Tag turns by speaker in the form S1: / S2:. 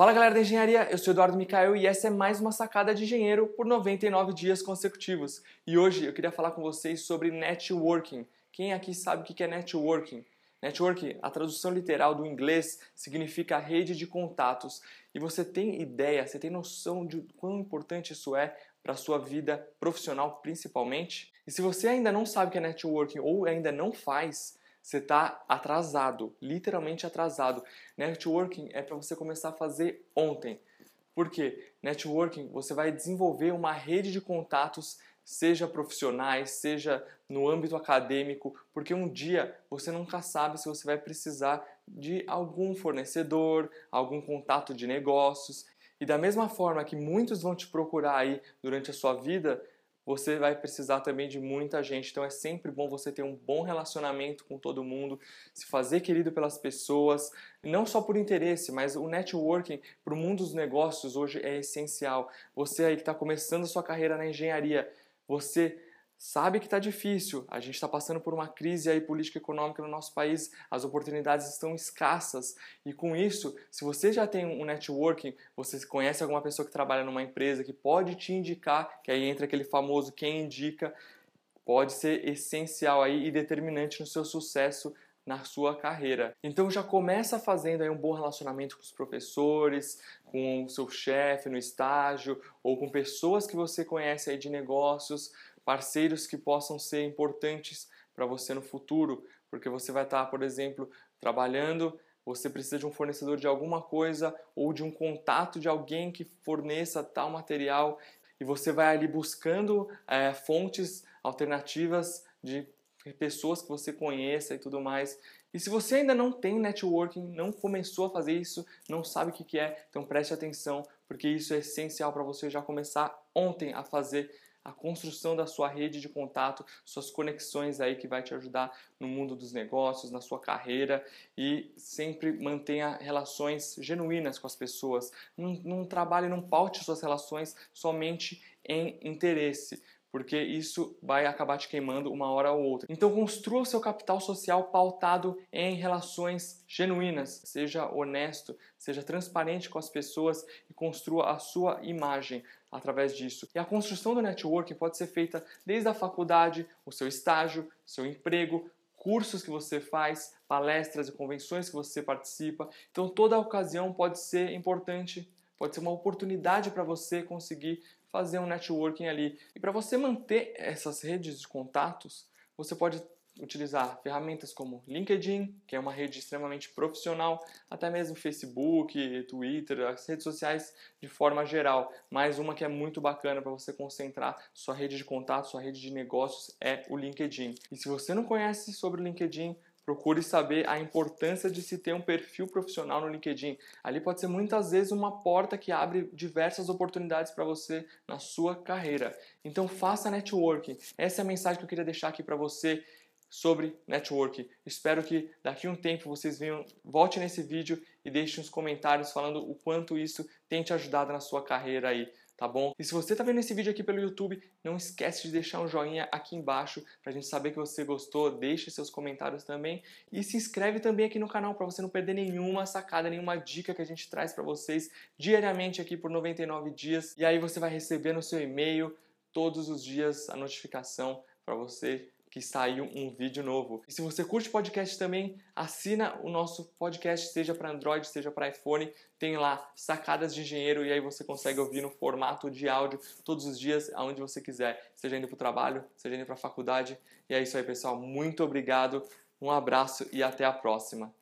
S1: Fala galera da engenharia, eu sou Eduardo Micael e essa é mais uma sacada de engenheiro por 99 dias consecutivos. E hoje eu queria falar com vocês sobre networking. Quem aqui sabe o que é networking? Networking, a tradução literal do inglês, significa rede de contatos. E você tem ideia, você tem noção de quão importante isso é para a sua vida profissional, principalmente? E se você ainda não sabe o que é networking ou ainda não faz, você está atrasado, literalmente atrasado. Networking é para você começar a fazer ontem. Por quê? Networking, você vai desenvolver uma rede de contatos, seja profissionais, seja no âmbito acadêmico, porque um dia você nunca sabe se você vai precisar de algum fornecedor, algum contato de negócios. E da mesma forma que muitos vão te procurar aí durante a sua vida, você vai precisar também de muita gente. Então é sempre bom você ter um bom relacionamento com todo mundo, se fazer querido pelas pessoas, não só por interesse, mas o networking para o mundo dos negócios hoje é essencial. Você aí que está começando a sua carreira na engenharia, você sabe que está difícil, a gente está passando por uma crise aí política econômica no nosso país, as oportunidades estão escassas. E com isso, se você já tem um networking, você conhece alguma pessoa que trabalha numa empresa que pode te indicar, que aí entra aquele famoso quem indica, pode ser essencial aí e determinante no seu sucesso na sua carreira. Então já começa fazendo aí um bom relacionamento com os professores, com o seu chefe no estágio ou com pessoas que você conhece aí de negócios, parceiros que possam ser importantes para você no futuro, porque você vai estar, por exemplo, trabalhando, você precisa de um fornecedor de alguma coisa ou de um contato de alguém que forneça tal material e você vai ali buscando é, fontes alternativas de pessoas que você conheça e tudo mais. E se você ainda não tem networking, não começou a fazer isso, não sabe o que é, então preste atenção, porque isso é essencial para você já começar ontem a fazer a construção da sua rede de contato, suas conexões aí que vai te ajudar no mundo dos negócios, na sua carreira e sempre mantenha relações genuínas com as pessoas. Não, não trabalhe, não paute suas relações somente em interesse porque isso vai acabar te queimando uma hora ou outra. Então construa o seu capital social pautado em relações genuínas, seja honesto, seja transparente com as pessoas e construa a sua imagem através disso. E a construção do networking pode ser feita desde a faculdade, o seu estágio, seu emprego, cursos que você faz, palestras e convenções que você participa. Então toda ocasião pode ser importante, pode ser uma oportunidade para você conseguir fazer um networking ali. E para você manter essas redes de contatos, você pode utilizar ferramentas como LinkedIn, que é uma rede extremamente profissional, até mesmo Facebook, Twitter, as redes sociais de forma geral. Mais uma que é muito bacana para você concentrar sua rede de contatos, sua rede de negócios é o LinkedIn. E se você não conhece sobre o LinkedIn, Procure saber a importância de se ter um perfil profissional no LinkedIn. Ali pode ser muitas vezes uma porta que abre diversas oportunidades para você na sua carreira. Então faça networking. Essa é a mensagem que eu queria deixar aqui para você sobre networking. Espero que daqui a um tempo vocês venham, volte nesse vídeo e deixem nos comentários falando o quanto isso tem te ajudado na sua carreira aí tá bom? E se você está vendo esse vídeo aqui pelo YouTube, não esquece de deixar um joinha aqui embaixo para a gente saber que você gostou, deixe seus comentários também. E se inscreve também aqui no canal para você não perder nenhuma sacada, nenhuma dica que a gente traz para vocês diariamente aqui por 99 dias. E aí você vai receber no seu e-mail todos os dias a notificação para você que saiu um vídeo novo. E se você curte podcast também, assina o nosso podcast, seja para Android, seja para iPhone. Tem lá sacadas de engenheiro e aí você consegue ouvir no formato de áudio todos os dias, aonde você quiser, seja indo para o trabalho, seja indo para a faculdade. E é isso aí, pessoal. Muito obrigado, um abraço e até a próxima.